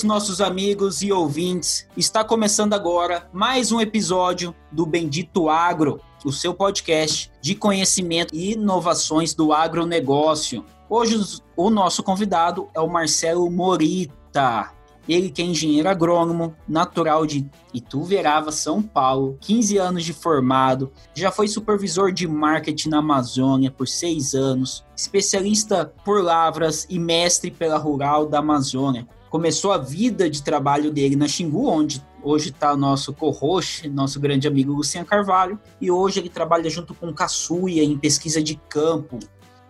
Todos os nossos amigos e ouvintes. Está começando agora mais um episódio do Bendito Agro, o seu podcast de conhecimento e inovações do agronegócio. Hoje o nosso convidado é o Marcelo Morita. Ele que é engenheiro agrônomo, natural de Ituverava, São Paulo, 15 anos de formado, já foi supervisor de marketing na Amazônia por seis anos, especialista por lavras e mestre pela Rural da Amazônia começou a vida de trabalho dele na Xingu, onde hoje está o nosso co-host, nosso grande amigo Luciano Carvalho, e hoje ele trabalha junto com Caçuia em pesquisa de campo.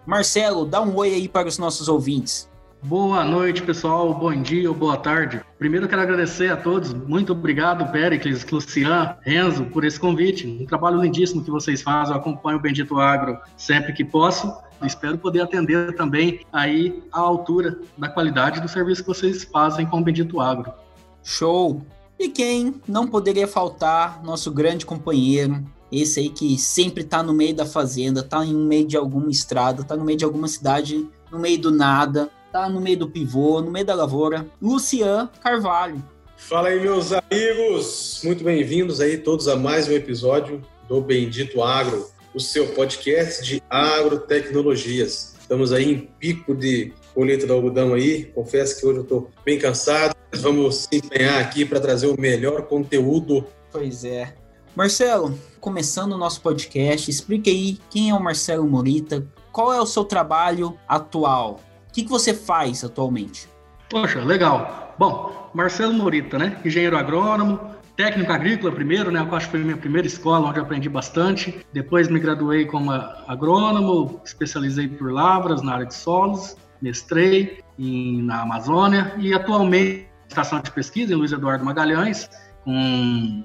Marcelo, dá um oi aí para os nossos ouvintes. Boa noite, pessoal. Bom dia ou boa tarde. Primeiro quero agradecer a todos. Muito obrigado, Pericles, Lucian, Renzo, por esse convite. Um trabalho lindíssimo que vocês fazem. Eu acompanho o Bendito Agro sempre que posso. Espero poder atender também aí à altura da qualidade do serviço que vocês fazem com o Bendito Agro. Show! E quem não poderia faltar, nosso grande companheiro, esse aí que sempre está no meio da fazenda, está no meio de alguma estrada, está no meio de alguma cidade, no meio do nada, está no meio do pivô, no meio da lavoura, Lucian Carvalho. Fala aí, meus amigos! Muito bem-vindos aí todos a mais um episódio do Bendito Agro o seu podcast de agrotecnologias. Estamos aí em pico de colheita do algodão aí. Confesso que hoje eu estou bem cansado. Vamos se empenhar aqui para trazer o melhor conteúdo. Pois é. Marcelo, começando o nosso podcast, explique aí quem é o Marcelo Morita, qual é o seu trabalho atual, o que, que você faz atualmente? Poxa, legal. Bom, Marcelo Morita, né? Engenheiro agrônomo, técnico agrícola primeiro, né? Eu acho que foi a minha primeira escola onde eu aprendi bastante. Depois me graduei como agrônomo, especializei por lavras na área de solos, mestrei em, na Amazônia e atualmente estação de pesquisa em Luiz Eduardo Magalhães, com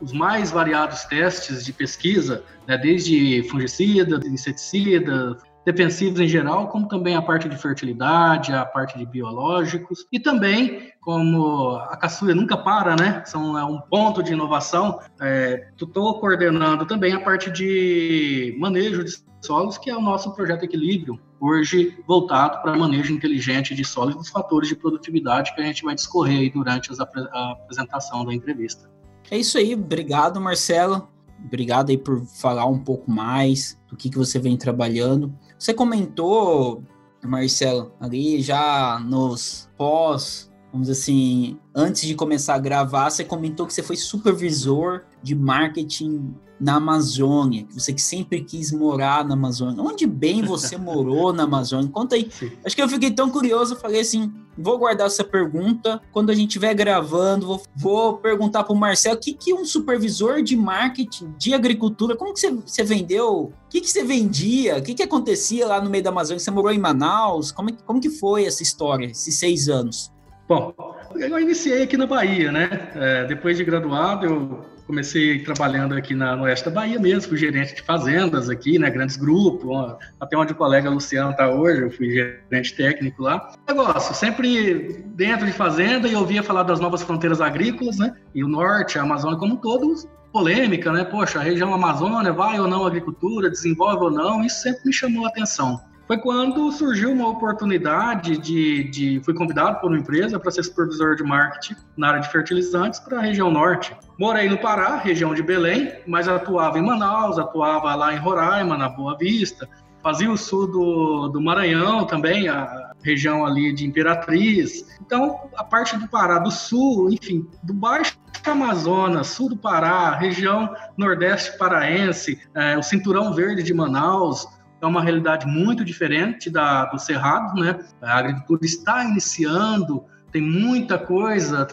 os mais variados testes de pesquisa, né? desde fungicida, inseticida, defensivos em geral, como também a parte de fertilidade, a parte de biológicos e também como a caçuia nunca para, né? São é um ponto de inovação. É, Estou coordenando também a parte de manejo de solos, que é o nosso projeto Equilíbrio, hoje voltado para manejo inteligente de solos e dos fatores de produtividade que a gente vai discorrer durante a apresentação da entrevista. É isso aí, obrigado Marcelo, obrigado aí por falar um pouco mais do que, que você vem trabalhando. Você comentou, Marcelo, ali já nos pós, vamos dizer assim, antes de começar a gravar, você comentou que você foi supervisor de marketing na Amazônia, que você que sempre quis morar na Amazônia. Onde bem você morou na Amazônia? Conta aí. Acho que eu fiquei tão curioso, falei assim, vou guardar essa pergunta. Quando a gente estiver gravando, vou, vou perguntar para o Marcelo o que, que um supervisor de marketing de agricultura, como que você, você vendeu? O que, que você vendia? O que, que acontecia lá no meio da Amazônia? Você morou em Manaus? Como, como que foi essa história, esses seis anos? Bom, eu iniciei aqui na Bahia, né? É, depois de graduado, eu comecei trabalhando aqui na, no oeste da Bahia mesmo, fui gerente de fazendas aqui, né, grandes grupos, até onde o colega Luciano está hoje, eu fui gerente técnico lá. Negócio, sempre dentro de fazenda e ouvia falar das novas fronteiras agrícolas, né, e o norte, a Amazônia como um todo, polêmica, né, poxa, a região Amazônia vai ou não agricultura, desenvolve ou não, isso sempre me chamou a atenção foi quando surgiu uma oportunidade de, de fui convidado por uma empresa para ser supervisor de marketing na área de fertilizantes para a região norte. Morei no Pará, região de Belém, mas atuava em Manaus, atuava lá em Roraima, na Boa Vista, fazia o sul do, do Maranhão também, a região ali de Imperatriz. Então, a parte do Pará, do sul, enfim, do Baixo Amazonas, sul do Pará, região nordeste paraense, é, o Cinturão Verde de Manaus, é uma realidade muito diferente da do Cerrado, né? A agricultura está iniciando tem muita coisa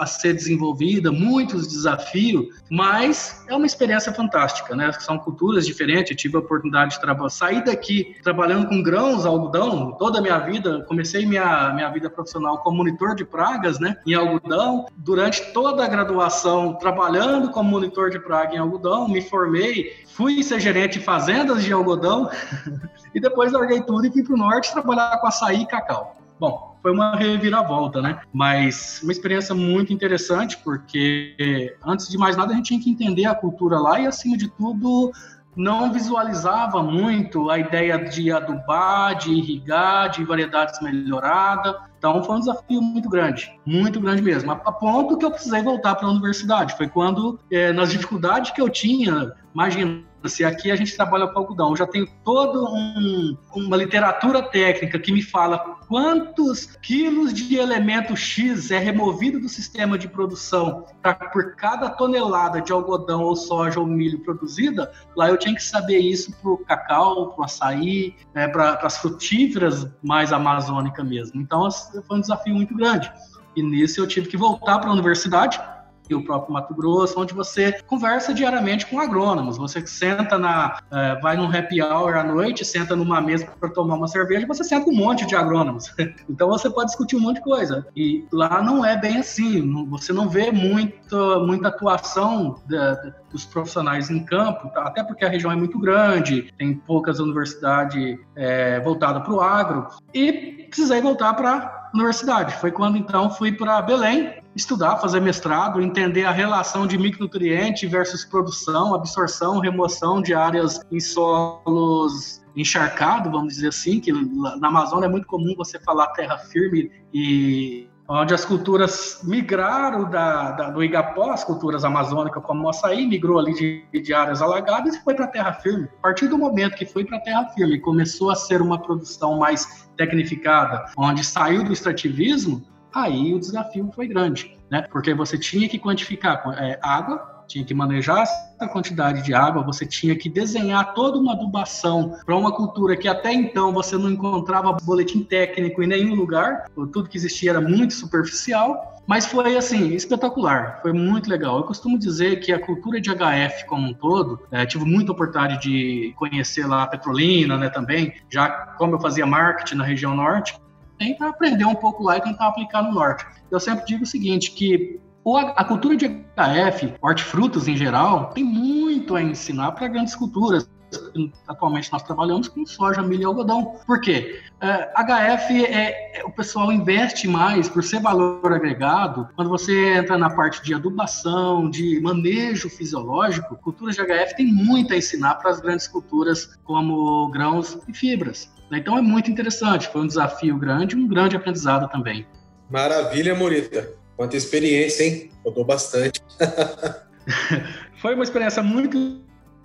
a, ser desenvolvida, muitos desafios, mas é uma experiência fantástica, né? São culturas diferentes. Eu tive a oportunidade de sair daqui trabalhando com grãos, algodão, toda a minha vida. Comecei minha, minha vida profissional como monitor de pragas, né? Em algodão. Durante toda a graduação, trabalhando como monitor de praga em algodão, me formei, fui ser gerente de fazendas de algodão e depois larguei tudo e fui para o norte trabalhar com açaí e cacau. Bom, foi uma reviravolta, né? Mas uma experiência muito interessante, porque antes de mais nada a gente tinha que entender a cultura lá e, acima de tudo, não visualizava muito a ideia de adubar, de irrigar, de variedades melhoradas. Então foi um desafio muito grande, muito grande mesmo. A, ponto que eu precisei voltar para a universidade. Foi quando, é, nas dificuldades que eu tinha, imagina, se aqui a gente trabalha com algodão, eu já tenho toda um, uma literatura técnica que me fala quantos quilos de elemento X é removido do sistema de produção pra, por cada tonelada de algodão ou soja ou milho produzida, lá eu tinha que saber isso para o cacau, para o açaí, né, para as frutíferas mais amazônicas mesmo. Então foi um desafio muito grande. E nisso eu tive que voltar para a universidade o próprio Mato Grosso, onde você conversa diariamente com agrônomos. Você senta na, é, vai num happy hour à noite, senta numa mesa para tomar uma cerveja, você senta com um monte de agrônomos. então você pode discutir um monte de coisa. E lá não é bem assim. Você não vê muito, muita atuação da, dos profissionais em campo, tá? até porque a região é muito grande, tem poucas universidades é, voltadas para o agro. E precisei voltar para universidade. Foi quando então fui para Belém estudar, fazer mestrado, entender a relação de micronutriente versus produção, absorção, remoção de áreas em solos encharcados, vamos dizer assim, que na Amazônia é muito comum você falar terra firme e onde as culturas migraram da, da, do Igapó, as culturas amazônicas como o açaí, migrou ali de, de áreas alagadas e foi para a terra firme. A partir do momento que foi para a terra firme começou a ser uma produção mais tecnificada, onde saiu do extrativismo, aí o desafio foi grande, né? Porque você tinha que quantificar é, água, tinha que manejar essa quantidade de água, você tinha que desenhar toda uma adubação para uma cultura que até então você não encontrava boletim técnico em nenhum lugar, tudo que existia era muito superficial, mas foi assim, espetacular, foi muito legal. Eu costumo dizer que a cultura de HF como um todo, é, tive muita oportunidade de conhecer lá a Petrolina, né, também, já como eu fazia marketing na região norte, tenta aprender um pouco lá e tentar aplicar no norte. Eu sempre digo o seguinte, que a cultura de HF, hortifrutos em geral, tem muito a ensinar para grandes culturas. Atualmente nós trabalhamos com soja, milho e algodão. Por quê? É, HF é, é, o pessoal investe mais por ser valor agregado. Quando você entra na parte de adubação, de manejo fisiológico, culturas de HF tem muito a ensinar para as grandes culturas como grãos e fibras. Então é muito interessante. Foi um desafio grande, um grande aprendizado também. Maravilha, Morita. Quanta experiência, hein? Rodou bastante. Foi uma experiência muito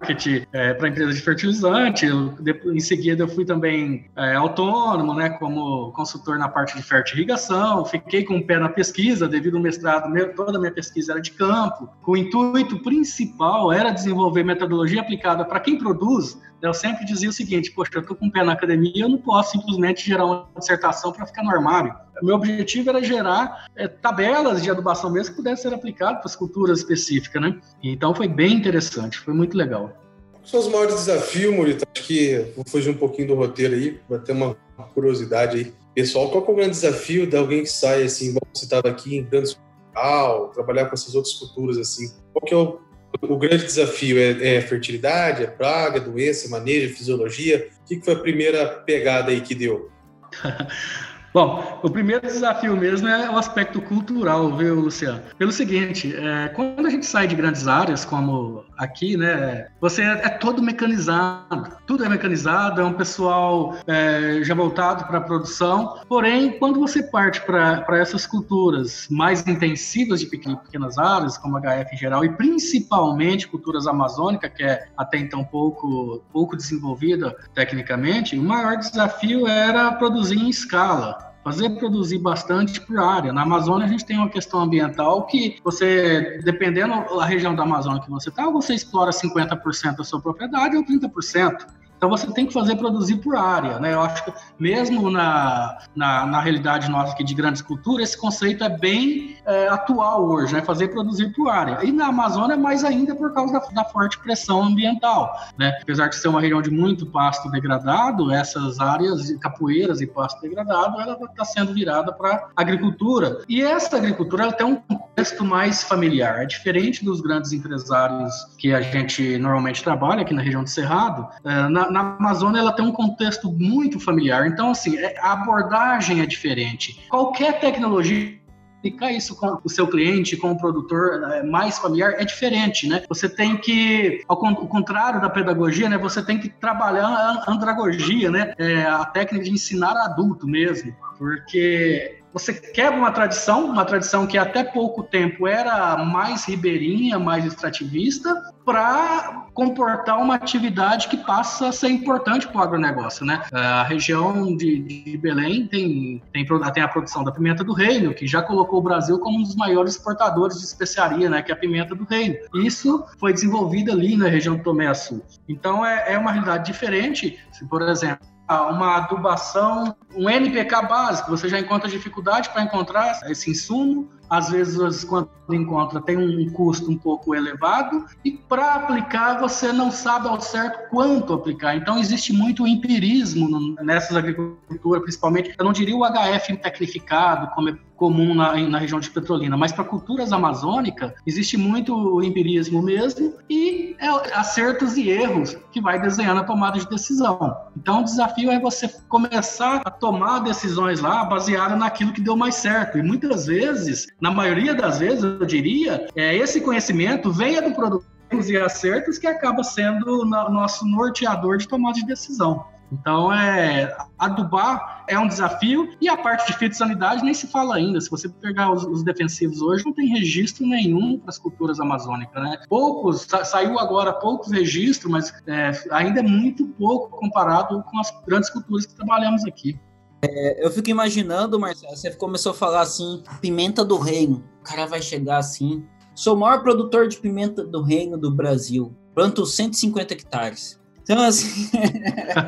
marketing é, para empresas de fertilizante. Eu, em seguida, eu fui também é, autônomo, né, como consultor na parte de fertirrigação. Fiquei com o pé na pesquisa, devido ao mestrado, meu, toda a minha pesquisa era de campo. O intuito principal era desenvolver metodologia aplicada para quem produz. Eu sempre dizia o seguinte: poxa, eu estou com o pé na academia, eu não posso simplesmente gerar uma dissertação para ficar no armário. Meu objetivo era gerar é, tabelas de adubação mesmo que pudessem ser aplicadas para as culturas específicas, né? Então foi bem interessante, foi muito legal. Quais são os maiores desafios, Murito? Acho que vou fugir um pouquinho do roteiro aí, vai ter uma curiosidade aí. Pessoal, qual é o grande desafio de alguém que sai assim, igual você estava aqui em grande hospital, trabalhar com essas outras culturas assim? Qual que é o, o grande desafio? É, é, fertilidade, é praga, doença, manejo, fisiologia? O que, que foi a primeira pegada aí que deu? Bom, o primeiro desafio mesmo é o aspecto cultural, viu, Luciano? Pelo seguinte, é, quando a gente sai de grandes áreas, como aqui, né, você é, é todo mecanizado, tudo é mecanizado, é um pessoal é, já voltado para a produção, porém, quando você parte para essas culturas mais intensivas de pequenas áreas, como HF em geral, e principalmente culturas amazônicas, que é até então pouco, pouco desenvolvida tecnicamente, o maior desafio era produzir em escala fazer produzir bastante por área. Na Amazônia a gente tem uma questão ambiental que você, dependendo da região da Amazônia que você está, você explora 50% da sua propriedade ou 30%. Então você tem que fazer produzir por área, né? Eu acho que mesmo na, na, na realidade nossa aqui de grandes culturas, esse conceito é bem é, atual hoje, né? Fazer produzir por área. E na Amazônia, mais ainda por causa da, da forte pressão ambiental, né? Apesar de ser uma região de muito pasto degradado, essas áreas de capoeiras e pasto degradado, ela está sendo virada para agricultura. E essa agricultura ela tem um contexto mais familiar, é diferente dos grandes empresários que a gente normalmente trabalha aqui na região do Cerrado. É, na, na Amazônia ela tem um contexto muito familiar. Então, assim, é, a abordagem é diferente. Qualquer tecnologia aplicar isso com o seu cliente, com o produtor é, mais familiar, é diferente, né? Você tem que, ao contrário da pedagogia, né? Você tem que trabalhar a andragogia, né? É, a técnica de ensinar adulto mesmo, porque você quebra uma tradição, uma tradição que até pouco tempo era mais ribeirinha, mais extrativista, para comportar uma atividade que passa a ser importante para o agronegócio, né? A região de, de Belém tem, tem, tem, a produção da pimenta do reino, que já colocou o Brasil como um dos maiores exportadores de especiaria, né? Que é a pimenta do reino. Isso foi desenvolvido ali na região do Tomé Sul. Então é, é uma realidade diferente. Se, por exemplo, uma adubação, um NPK básico, você já encontra dificuldade para encontrar esse insumo, às vezes quando encontra tem um custo um pouco elevado e para aplicar você não sabe ao certo quanto aplicar. Então existe muito empirismo nessas agriculturas, principalmente, eu não diria o HF tecnificado, como é comum na, na região de Petrolina, mas para culturas amazônicas existe muito empirismo mesmo e é acertos e erros que vai desenhando a tomada de decisão. Então o desafio é você começar a tomar decisões lá baseada naquilo que deu mais certo. E muitas vezes, na maioria das vezes, eu diria, é, esse conhecimento venha do produto e acertos que acaba sendo o nosso norteador de tomada de decisão. Então, é, adubar é um desafio e a parte de fitossanidade nem se fala ainda. Se você pegar os, os defensivos hoje, não tem registro nenhum para as culturas amazônicas, né? Poucos, sa saiu agora poucos registros, mas é, ainda é muito pouco comparado com as grandes culturas que trabalhamos aqui. É, eu fico imaginando, Marcelo, você começou a falar assim, pimenta do reino. O cara vai chegar assim. Sou o maior produtor de pimenta do reino do Brasil. Planto 150 hectares. Então, assim,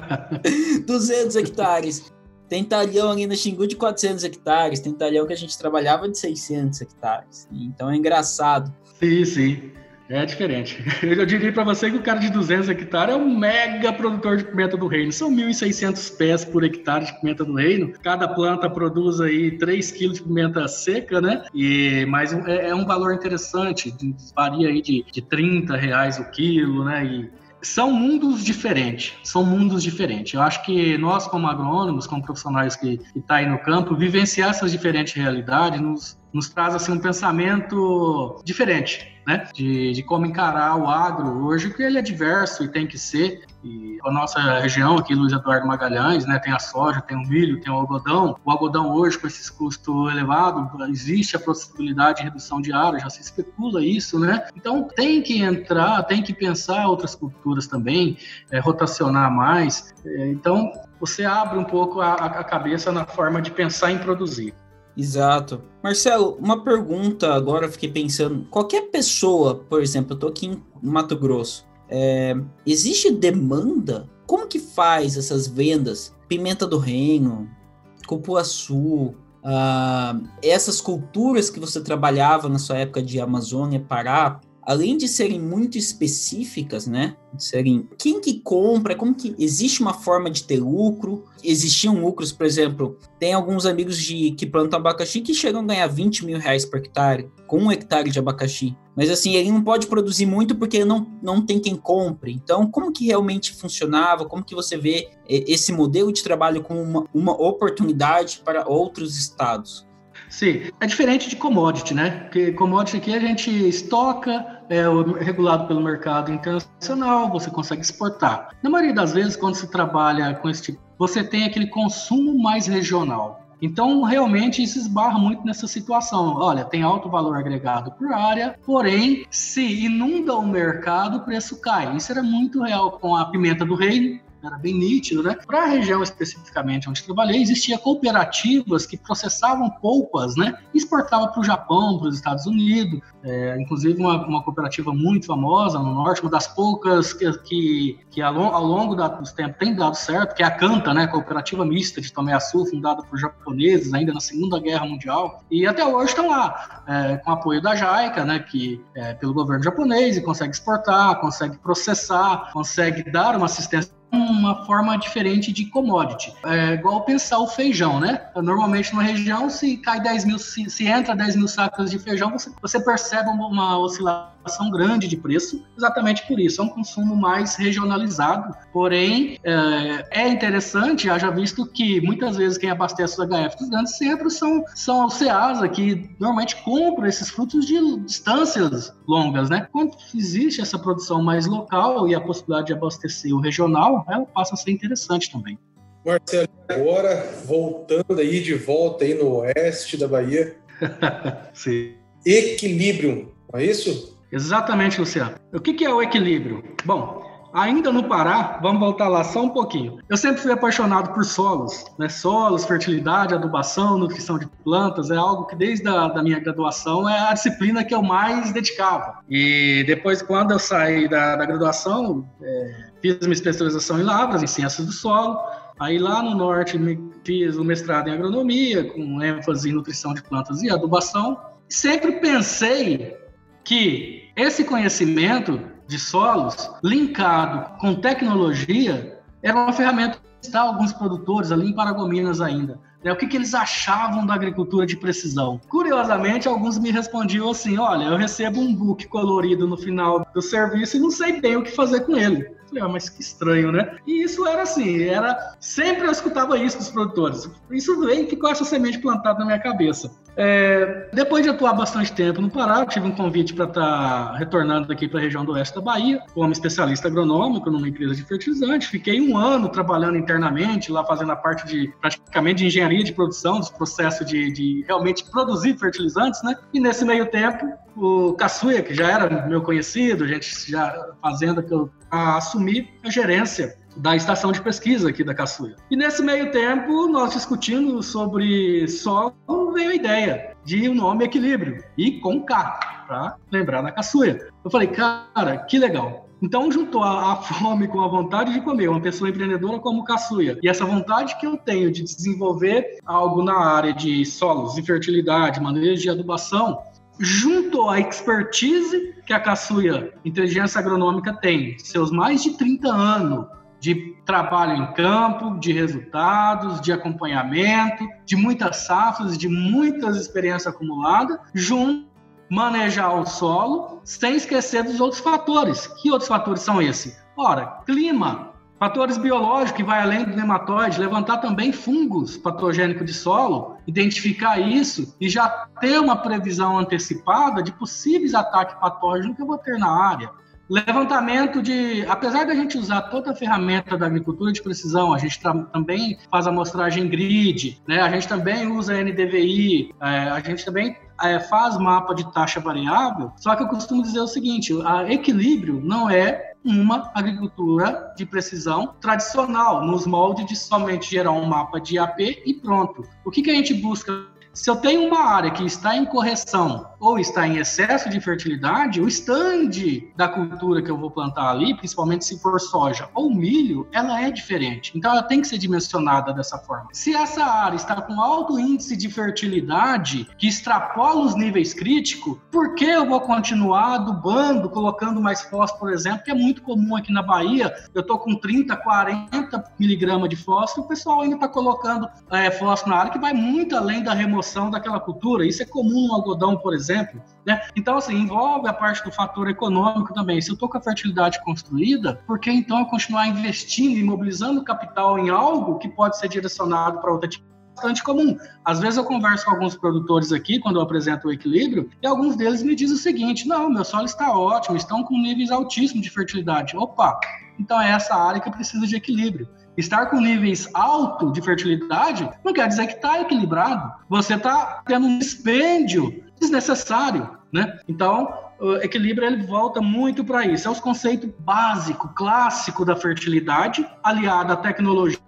200 hectares. Tem talhão ali no Xingu de 400 hectares, tem talhão que a gente trabalhava de 600 hectares. Então é engraçado. Sim, sim. É diferente. Eu diria para você que o cara de 200 hectares é um mega produtor de pimenta do reino. São 1.600 pés por hectare de pimenta do reino. Cada planta produz aí 3 quilos de pimenta seca, né? E, mas é, é um valor interessante. Varia aí de, de 30 reais o quilo, né? E são mundos diferentes, são mundos diferentes. Eu acho que nós, como agrônomos, como profissionais que estão tá aí no campo, vivenciar essas diferentes realidades nos, nos traz assim, um pensamento diferente né? De, de como encarar o agro hoje, que ele é diverso e tem que ser. E a nossa região aqui, Luiz Eduardo Magalhães, né? Tem a soja, tem o milho, tem o algodão. O algodão hoje, com esses custos elevados, existe a possibilidade de redução de área, já se especula isso, né? Então tem que entrar, tem que pensar outras culturas também, é, rotacionar mais. É, então você abre um pouco a, a cabeça na forma de pensar em produzir. Exato. Marcelo, uma pergunta agora, fiquei pensando. Qualquer pessoa, por exemplo, eu tô aqui em Mato Grosso, é, existe demanda? Como que faz essas vendas? Pimenta do Reino, cupuaçu, ah, essas culturas que você trabalhava na sua época de Amazônia, Pará, além de serem muito específicas, né? De serem quem que compra, como que existe uma forma de ter lucro? Existiam lucros, por exemplo, tem alguns amigos de que plantam abacaxi que chegam a ganhar 20 mil reais por hectare com um hectare de abacaxi. Mas assim, ele não pode produzir muito porque não, não tem quem compre. Então, como que realmente funcionava? Como que você vê é, esse modelo de trabalho como uma, uma oportunidade para outros estados? Sim, é diferente de commodity, né? Porque commodity aqui a gente estoca, é regulado pelo mercado internacional, você consegue exportar. Na maioria das vezes, quando se trabalha com esse tipo, você tem aquele consumo mais regional. Então, realmente, isso esbarra muito nessa situação. Olha, tem alto valor agregado por área, porém, se inunda o mercado, o preço cai. Isso era muito real com a pimenta do reino, era bem nítido, né? Para a região especificamente onde trabalhei, existia cooperativas que processavam polpas, né? E exportavam para o Japão, para os Estados Unidos, é, inclusive uma, uma, cooperativa muito famosa no norte, uma das poucas que, que, que ao, ao, longo da, dos tempos tem dado certo, que é a Canta, né? Cooperativa mista de Tomé Açu, fundada por japoneses ainda na Segunda Guerra Mundial, e até hoje estão lá, é, com apoio da JAICA, né? Que é pelo governo japonês e consegue exportar, consegue processar, consegue dar uma assistência uma forma diferente de commodity. É igual pensar o feijão, né? Normalmente numa região, se cai 10 mil, se, se entra 10 mil sacas de feijão, você, você percebe uma oscilação grande de preço, exatamente por isso. É um consumo mais regionalizado. Porém, é, é interessante, haja visto que muitas vezes quem abastece os HF dos grandes centros são, são os CEASA, que normalmente compram esses frutos de distâncias longas, né? Quando existe essa produção mais local e a possibilidade de abastecer o regional, ela passa a ser interessante também. Marcelo, agora voltando aí de volta aí no oeste da Bahia. Sim. Equilíbrio, não é isso? Exatamente, Luciano. O que é o equilíbrio? Bom, ainda no Pará, vamos voltar lá só um pouquinho. Eu sempre fui apaixonado por solos, né? Solos, fertilidade, adubação, nutrição de plantas, é algo que desde a da minha graduação é a disciplina que eu mais dedicava. E depois, quando eu saí da, da graduação, é, Fiz minha especialização em lavras, em ciências do solo. Aí lá no norte fiz o mestrado em agronomia, com ênfase em nutrição de plantas e adubação. Sempre pensei que esse conhecimento de solos, linkado com tecnologia, era uma ferramenta que está alguns produtores ali em Paragominas ainda. Né? O que, que eles achavam da agricultura de precisão? Curiosamente, alguns me respondiam assim: olha, eu recebo um book colorido no final do serviço e não sei bem o que fazer com ele. Falei, ah, mas que estranho, né? E isso era assim, era sempre eu escutava isso dos produtores. Isso veio e ficou essa semente plantada na minha cabeça. É, depois de atuar bastante tempo no Pará, tive um convite para estar tá retornando aqui para a região do oeste da Bahia, como especialista agronômico numa empresa de fertilizante. Fiquei um ano trabalhando internamente, lá fazendo a parte de praticamente de engenharia de produção, dos processos de, de realmente produzir fertilizantes, né? E nesse meio tempo, o Caçuia, que já era meu conhecido, a gente já fazenda que eu assumi a gerência da estação de pesquisa aqui da Caçuia. E nesse meio tempo, nós discutindo sobre solo, veio a ideia de um nome Equilíbrio, e com K, para lembrar da Caçuia. Eu falei, cara, que legal. Então juntou a, a, fome com a vontade de comer, uma pessoa empreendedora como Caçuia. E essa vontade que eu tenho de desenvolver algo na área de solos, infertilidade, manejo de adubação, junto à expertise que a Caçuia Inteligência Agronômica tem, seus mais de 30 anos de trabalho em campo, de resultados, de acompanhamento, de muitas safras, de muitas experiências acumuladas, junto manejar o solo, sem esquecer dos outros fatores. Que outros fatores são esses? Ora, clima, fatores biológicos que vai além do nematóide, levantar também fungos patogênicos de solo, identificar isso e já ter uma previsão antecipada de possíveis ataques patógenos que eu vou ter na área. Levantamento de. Apesar da gente usar toda a ferramenta da agricultura de precisão, a gente também faz amostragem grid, né? a gente também usa NDVI, é, a gente também é, faz mapa de taxa variável. Só que eu costumo dizer o seguinte: a equilíbrio não é uma agricultura de precisão tradicional, nos moldes de somente gerar um mapa de AP e pronto. O que, que a gente busca se eu tenho uma área que está em correção ou está em excesso de fertilidade, o stand da cultura que eu vou plantar ali, principalmente se for soja ou milho, ela é diferente. Então ela tem que ser dimensionada dessa forma. Se essa área está com alto índice de fertilidade, que extrapola os níveis críticos, por que eu vou continuar adubando, colocando mais fósforo, por exemplo, que é muito comum aqui na Bahia? Eu estou com 30, 40 miligramas de fósforo, o pessoal ainda está colocando é, fósforo na área que vai muito além da remoção daquela cultura. Isso é comum no algodão, por exemplo. Né? Então, assim, envolve a parte do fator econômico também. Se eu estou com a fertilidade construída, por que então eu continuar investindo e mobilizando capital em algo que pode ser direcionado para outra atividade? bastante comum. Às vezes eu converso com alguns produtores aqui, quando eu apresento o equilíbrio, e alguns deles me dizem o seguinte: não, meu solo está ótimo, estão com níveis altíssimos de fertilidade. Opa, então é essa área que precisa de equilíbrio. Estar com níveis altos de fertilidade não quer dizer que está equilibrado. Você está tendo um dispêndio desnecessário, né? Então, o equilíbrio ele volta muito para isso. É os conceitos básico, clássico da fertilidade, aliado à tecnologia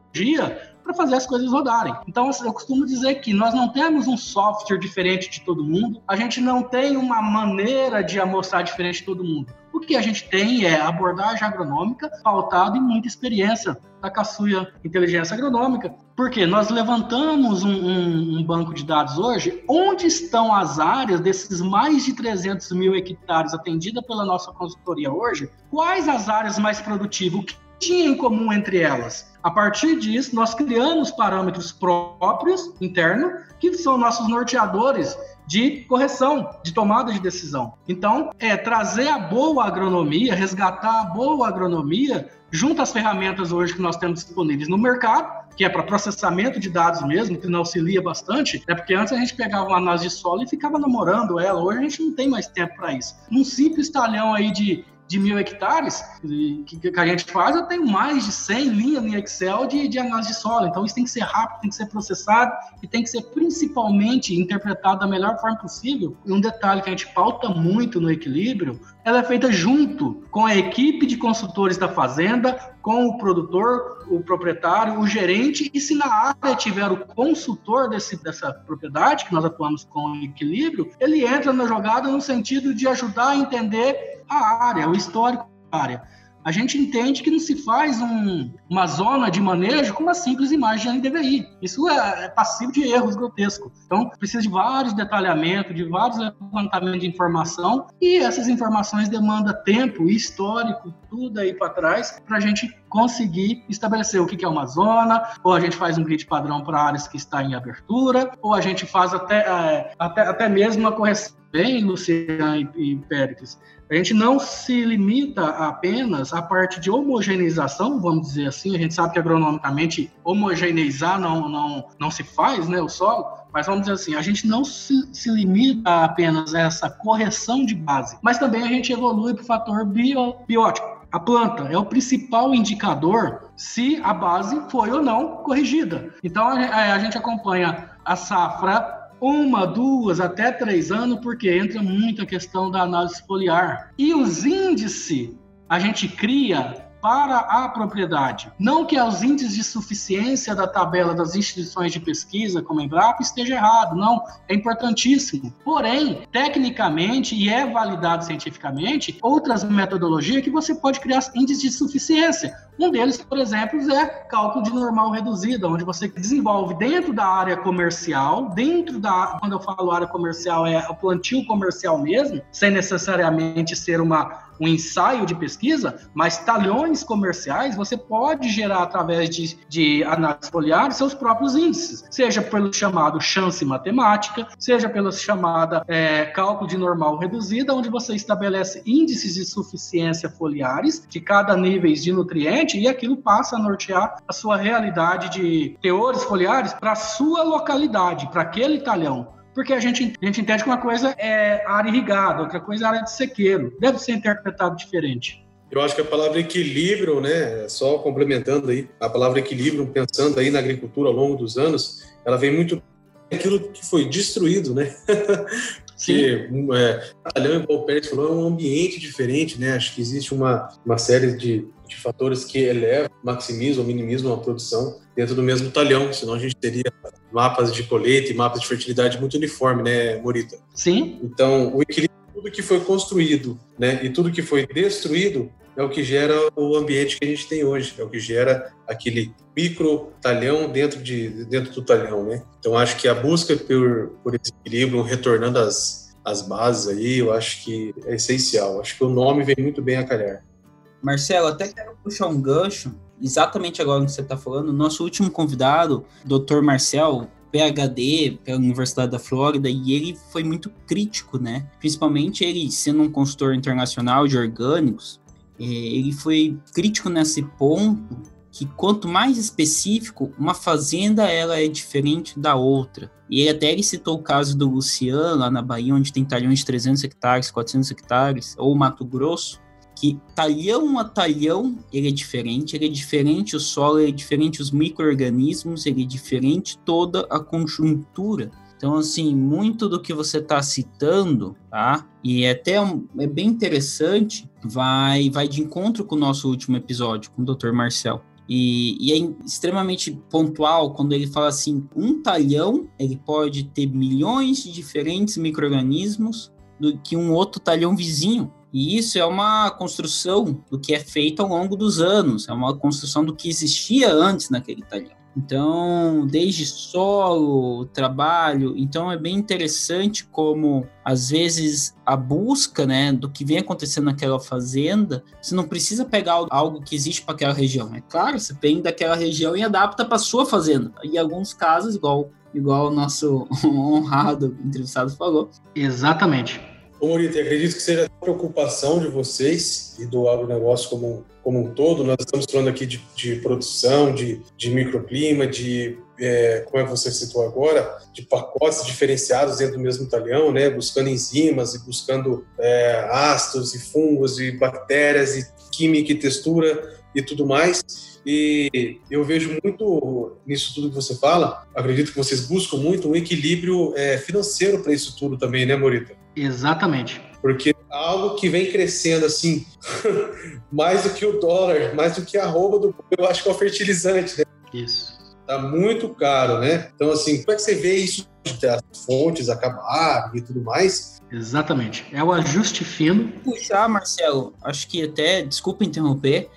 para fazer as coisas rodarem. Então, eu costumo dizer que nós não temos um software diferente de todo mundo, a gente não tem uma maneira de amostrar diferente de todo mundo. O que a gente tem é abordagem agronômica pautada em muita experiência da Caçuia Inteligência Agronômica, porque nós levantamos um, um, um, banco de dados hoje, onde estão as áreas desses mais de 300 mil hectares atendidas pela nossa consultoria hoje, quais as áreas mais produtivas, o tinha em comum entre elas. A partir disso, nós criamos parâmetros próprios, internos, que são nossos norteadores de correção, de tomada de decisão. Então, é trazer a boa agronomia, resgatar a boa agronomia junto às ferramentas hoje que nós temos disponíveis no mercado, que é para processamento de dados mesmo, que nos auxilia bastante, é porque antes a gente pegava uma análise de solo e ficava namorando ela, hoje a gente não tem mais tempo para isso. Um simples talhão aí de de mil hectares que, que, a gente faz, eu tenho mais de 100 linhas em Excel de, de análise de solo. Então, isso tem que ser rápido, tem que ser processado e tem que ser principalmente interpretado da melhor forma possível. E um detalhe que a gente pauta muito no equilíbrio, ela é feita junto com a equipe de consultores da fazenda, com o produtor, o proprietário, o gerente, e se na área tiver o consultor desse, dessa propriedade, que nós atuamos com equilíbrio, ele entra na jogada no sentido de ajudar a entender a área, o histórico da área. A gente entende que não se faz um, uma zona de manejo com uma simples imagem de NDVI. Isso é, é passivo de erros grotescos. Então, precisa de vários detalhamentos, de vários levantamentos de informação, e essas informações demandam tempo, histórico, tudo aí para trás, para a gente conseguir estabelecer o que é uma zona, ou a gente faz um grid padrão para áreas que está em abertura, ou a gente faz até, é, até, até mesmo uma correção bem, Luciano e, Péricles, a gente não se limita apenas à parte de homogeneização, vamos dizer assim, a gente sabe que agronomicamente homogeneizar não, não, não se faz, né, o solo, mas vamos dizer assim, a gente não se, se limita apenas a essa correção de base, mas também a gente evolui para o fator bio, biótico. A planta é o principal indicador se a base foi ou não corrigida. Então a, a gente acompanha a safra uma, duas, até três anos, porque entra muito a questão da análise foliar. E os índices a gente cria para a propriedade. Não que os índices de suficiência da tabela das instituições de pesquisa, como a Embrapa, esteja errado. Não, é importantíssimo. Porém, tecnicamente, e é validado cientificamente, outras metodologias que você pode criar índices de suficiência. Um deles, por exemplo, é cálculo de normal reduzida, onde você desenvolve dentro da área comercial, dentro da, quando eu falo área comercial, é o plantio comercial mesmo, sem necessariamente ser uma um ensaio de pesquisa, mas talhões comerciais você pode gerar através de, de análise foliar seus próprios índices, seja pelo chamado chance matemática, seja pela chamada é, cálculo de normal reduzida, onde você estabelece índices de suficiência foliares de cada nível de nutriente e aquilo passa a nortear a sua realidade de teores foliares para sua localidade, para aquele talhão porque a gente, a gente entende que uma coisa é área irrigada, outra coisa é área de sequeiro. Deve ser interpretado diferente. Eu acho que a palavra equilíbrio, né, só complementando aí, a palavra equilíbrio, pensando aí na agricultura ao longo dos anos, ela vem muito aquilo que foi destruído, né? que é, Talhão e Paul Pérez falou, é um ambiente diferente, né? Acho que existe uma, uma série de, de fatores que elevam, maximizam ou minimizam a produção dentro do mesmo talhão, senão a gente teria mapas de colheita e mapas de fertilidade muito uniforme, né, Morita? Sim. Então, o equilíbrio tudo que foi construído, né, e tudo que foi destruído é o que gera o ambiente que a gente tem hoje, é o que gera aquele micro talhão dentro de dentro do talhão, né? Então acho que a busca por, por esse equilíbrio, retornando às, às bases aí, eu acho que é essencial. Acho que o nome vem muito bem a calhar. Marcelo, até quero puxar um gancho exatamente agora que você está falando, nosso último convidado, Dr. Marcel, PhD pela Universidade da Flórida, e ele foi muito crítico, né? Principalmente ele sendo um consultor internacional de orgânicos, é, ele foi crítico nesse ponto que quanto mais específico, uma fazenda ela é diferente da outra. E ele até ele citou o caso do Luciano, lá na Bahia, onde tem talhões de 300 hectares, 400 hectares, ou Mato Grosso, que talhão a talhão ele é diferente, ele é diferente o solo, ele é diferente os micro-organismos, ele é diferente toda a conjuntura. Então, assim, muito do que você está citando, tá? E é até é bem interessante, vai, vai de encontro com o nosso último episódio, com o Dr. Marcel. E, e, é extremamente pontual quando ele fala assim: um talhão ele pode ter milhões de diferentes micro-organismos do que um outro talhão vizinho. E isso é uma construção do que é feito ao longo dos anos, é uma construção do que existia antes naquele talhão. Então, desde solo, trabalho, então é bem interessante como às vezes a busca, né, do que vem acontecendo naquela fazenda, você não precisa pegar algo que existe para aquela região. É claro, você vem daquela região e adapta para sua fazenda. Em alguns casos, igual igual o nosso honrado entrevistado falou. Exatamente. Ô, Morita, acredito que seja preocupação de vocês e do agronegócio como, como um todo. Nós estamos falando aqui de, de produção, de, de microclima, de, é, como é que você citou agora, de pacotes diferenciados dentro do mesmo talhão, né? buscando enzimas e buscando é, ácidos e fungos e bactérias e química e textura e tudo mais. E eu vejo muito nisso tudo que você fala, acredito que vocês buscam muito um equilíbrio é, financeiro para isso tudo também, né, Morita? Exatamente. Porque algo que vem crescendo assim, mais do que o dólar, mais do que a roupa do eu acho que é o fertilizante, né? Isso. Tá muito caro, né? Então, assim, como é que você vê isso as fontes acabarem e tudo mais? Exatamente. É o ajuste fino. Puxar, Marcelo, acho que até, desculpa interromper,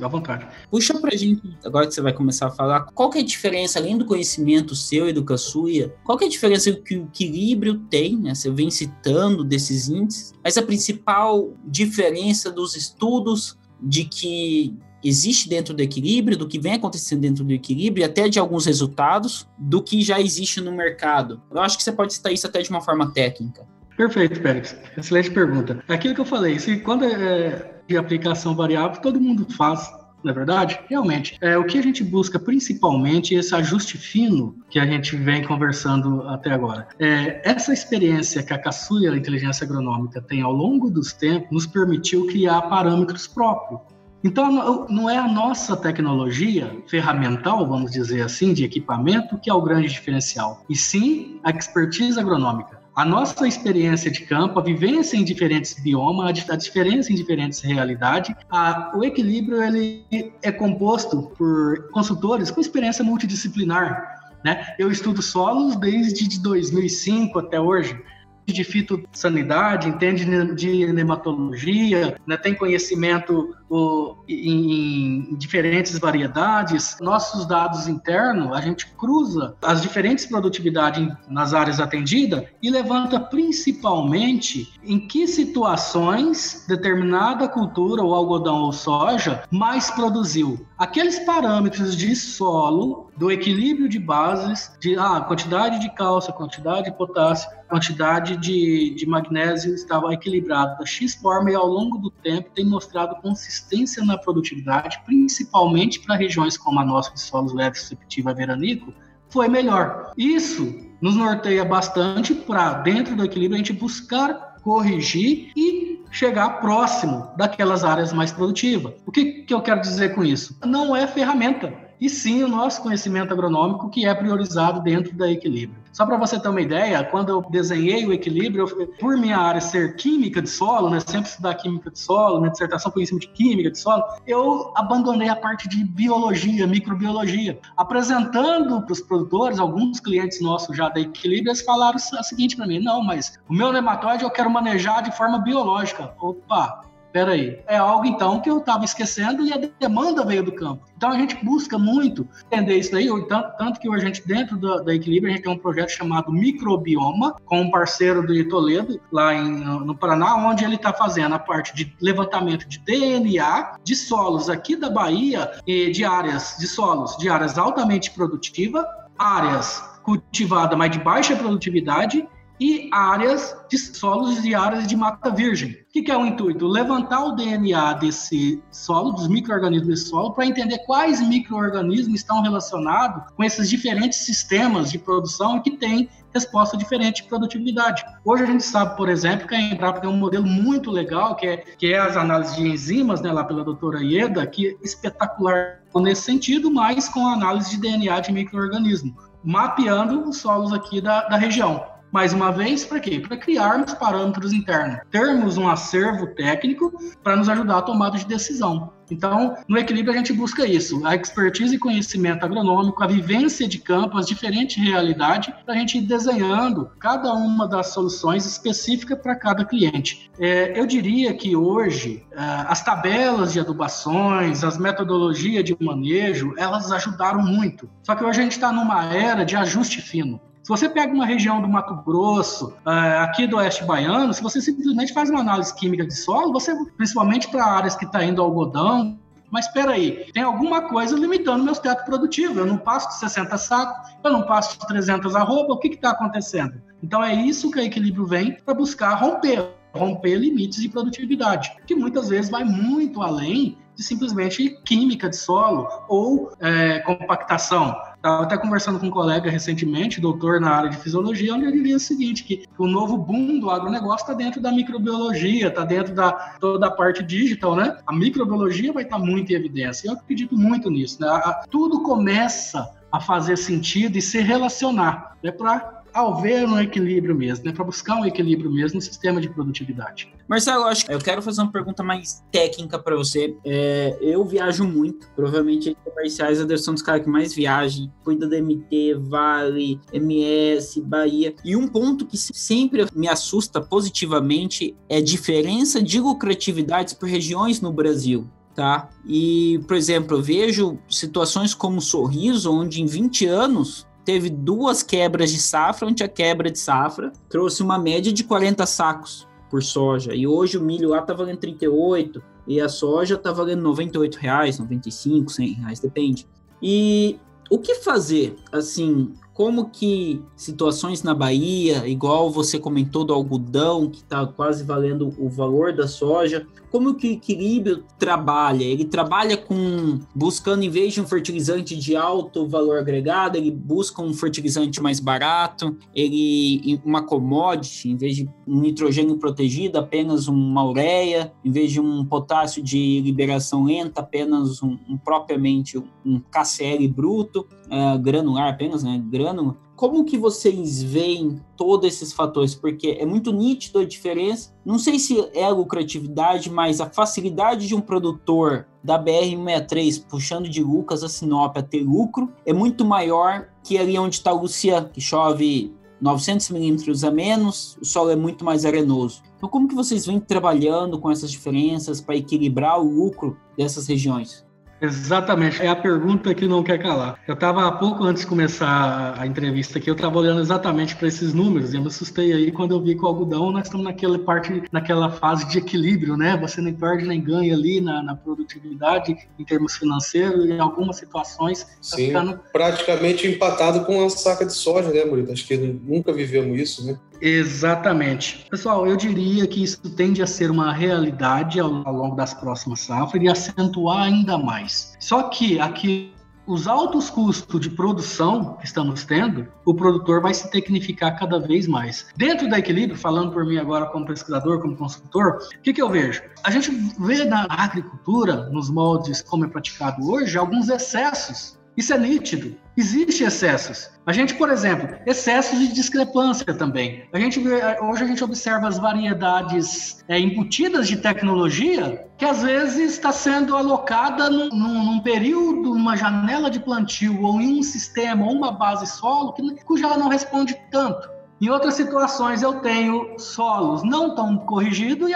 à vontade. Puxa pra gente, agora que você vai começar a falar, qual que é a diferença, além do conhecimento seu e do Caçuia, qual que é a diferença que o equilíbrio tem, né? Você vem citando desses índices, mas a principal diferença dos estudos de que existe dentro do equilíbrio, do que vem acontecendo dentro do equilíbrio, e até de alguns resultados do que já existe no mercado. Eu acho que você pode citar isso até de uma forma técnica. Perfeito, Pérez. Excelente pergunta. Aquilo que eu falei, se quando é de aplicação variável, todo mundo faz, não é verdade? Realmente. É, o que a gente busca principalmente esse ajuste fino que a gente vem conversando até agora. É, essa experiência que a Caçuia, a inteligência agronômica, tem ao longo dos tempos, nos permitiu criar parâmetros próprios. Então, não é a nossa tecnologia ferramental, vamos dizer assim, de equipamento, que é o grande diferencial, e sim a expertise agronômica a nossa experiência de campo, a vivência em diferentes biomas, a diferença em diferentes realidades, o equilíbrio ele é composto por consultores com experiência multidisciplinar. Né? Eu estudo solos desde 2005 até hoje de fitossanidade, entende de nematologia, né, tem conhecimento em, em, diferentes variedades. Nossos dados internos, a gente cruza as diferentes produtividades nas áreas atendidas e levanta principalmente em que situações determinada cultura, ou algodão ou soja, mais produziu. Aqueles parâmetros de solo, do equilíbrio de bases, de ah, quantidade de cálcio, quantidade de potássio, quantidade de, de magnésio estava equilibrado da X forma e ao longo do tempo tem mostrado consistência na produtividade, principalmente para regiões como a nossa de solos leves susceptível a veranico, foi melhor. Isso nos norteia bastante para, dentro do equilíbrio, a gente buscar corrigir e chegar próximo daquelas áreas mais produtivas. O que, que eu quero dizer com isso? Não é ferramenta e sim o nosso conhecimento agronômico que é priorizado dentro da equilíbrio. Só para você ter uma ideia, quando eu desenhei o equilíbrio, eu, por minha área ser química de solo, né, sempre estudar química de solo, minha dissertação foi em cima de química de solo, eu abandonei a parte de biologia, microbiologia. Apresentando para os produtores, alguns clientes nossos já da equilíbrio, eles falaram o seguinte para mim: não, mas o meu nematóide eu quero manejar de forma biológica. Opa, Peraí, é algo então que eu estava esquecendo e a demanda veio do campo. Então a gente busca muito entender isso daí, tanto, tanto que a gente, dentro da, da Equilíbrio, a gente tem um projeto chamado Microbioma, com um parceiro do Toledo, lá em, no Paraná, onde ele está fazendo a parte de levantamento de DNA de solos aqui da Bahia e de áreas de solos, de áreas altamente produtivas, áreas cultivadas, mas de baixa produtividade e áreas de solos e áreas de mata virgem. O que, é o intuito? Levantar o DNA desse solo, dos micro-organismos desse solo, para entender quais micro-organismos estão relacionados com esses diferentes sistemas de produção que têm resposta diferente de produtividade. Hoje a gente sabe, por exemplo, que a Embrapa tem um modelo muito legal, que é, que é as análises de enzimas, né, lá pela doutora Ieda, que é espetacular nesse sentido, mas com análise de DNA de microorganismo. mapeando os solos aqui da, da região. Mais uma vez, para quê? Para criarmos parâmetros internos, termos um acervo técnico para nos ajudar a tomada de decisão. Então, no equilíbrio, a gente busca isso: a expertise e conhecimento agronômico, a vivência de campo, as diferentes realidades, para a gente ir desenhando cada uma das soluções específica para cada cliente. É, eu diria que hoje, é, as tabelas de adubações, as metodologias de manejo, elas ajudaram muito. Só que hoje a gente está numa era de ajuste fino. Se você pega uma região do Mato Grosso, é, aqui do Oeste Baiano, se você simplesmente faz uma análise química de solo, você, principalmente para áreas que está indo algodão, mas espera aí, tem alguma coisa limitando meus teto produtivo. Eu não passo de 60 sacos, eu não passo de 300 arroba, o que está acontecendo? Então é isso que o equilíbrio vem para buscar romper, romper limites de produtividade, que muitas vezes vai muito além de simplesmente química de solo ou é, compactação. Estava até conversando com um colega recentemente, doutor na área de fisiologia, onde ele diria o seguinte, que o novo boom do agronegócio está dentro da microbiologia, está dentro da toda a parte digital, né? A microbiologia vai estar tá muito em evidência. Eu acredito muito nisso, né? Tudo começa a fazer sentido e se relacionar. É para ao ver um equilíbrio mesmo, né? Para buscar um equilíbrio mesmo no sistema de produtividade. Marcelo, acho que eu quero fazer uma pergunta mais técnica para você. É, eu viajo muito, provavelmente comerciais ser um dos caras que mais viajam, cuida da MT, Vale, MS, Bahia. E um ponto que sempre me assusta positivamente é a diferença de lucratividades por regiões no Brasil. Tá? E, por exemplo, eu vejo situações como Sorriso, onde em 20 anos teve duas quebras de safra, onde a quebra de safra trouxe uma média de 40 sacos por soja. E hoje o milho lá tá valendo 38 e a soja tá valendo 98 reais, 95, 100 reais, depende. E o que fazer? Assim, como que situações na Bahia, igual você comentou do algodão, que está quase valendo o valor da soja, como que o equilíbrio trabalha? Ele trabalha com buscando em vez de um fertilizante de alto valor agregado, ele busca um fertilizante mais barato, ele uma commodity, em vez de um nitrogênio protegido, apenas uma ureia, em vez de um potássio de liberação lenta, apenas um, um propriamente um KCl bruto, uh, granular apenas, né, grânulo como que vocês veem todos esses fatores? Porque é muito nítido a diferença. Não sei se é a lucratividade, mas a facilidade de um produtor da BR-63 puxando de Lucas a Sinop a ter lucro é muito maior que ali onde está o Lucia, que chove 900 milímetros a menos, o solo é muito mais arenoso. Então, como que vocês vêm trabalhando com essas diferenças para equilibrar o lucro dessas regiões? Exatamente, é a pergunta que não quer calar. Eu estava há pouco antes de começar a entrevista aqui, eu estava olhando exatamente para esses números e eu me assustei aí quando eu vi que o algodão nós estamos naquela parte, naquela fase de equilíbrio, né? Você nem perde nem ganha ali na, na produtividade em termos financeiros, em algumas situações. Tá Sim, ficando... praticamente empatado com a saca de soja, né, Murilo? Acho que nunca vivemos isso, né? Exatamente. Pessoal, eu diria que isso tende a ser uma realidade ao, ao longo das próximas safras e acentuar ainda mais. Só que aqui os altos custos de produção que estamos tendo, o produtor vai se tecnificar cada vez mais. Dentro da equilíbrio, falando por mim agora como pesquisador, como consultor, o que, que eu vejo? A gente vê na agricultura, nos moldes como é praticado hoje, alguns excessos isso é nítido. Existem excessos. A gente, por exemplo, excessos de discrepância também. A gente vê, hoje a gente observa as variedades é, embutidas de tecnologia que às vezes está sendo alocada num, num, período, numa janela de plantio ou em um sistema ou uma base solo que, cuja ela não responde tanto. Em outras situações, eu tenho solos não tão corrigidos e,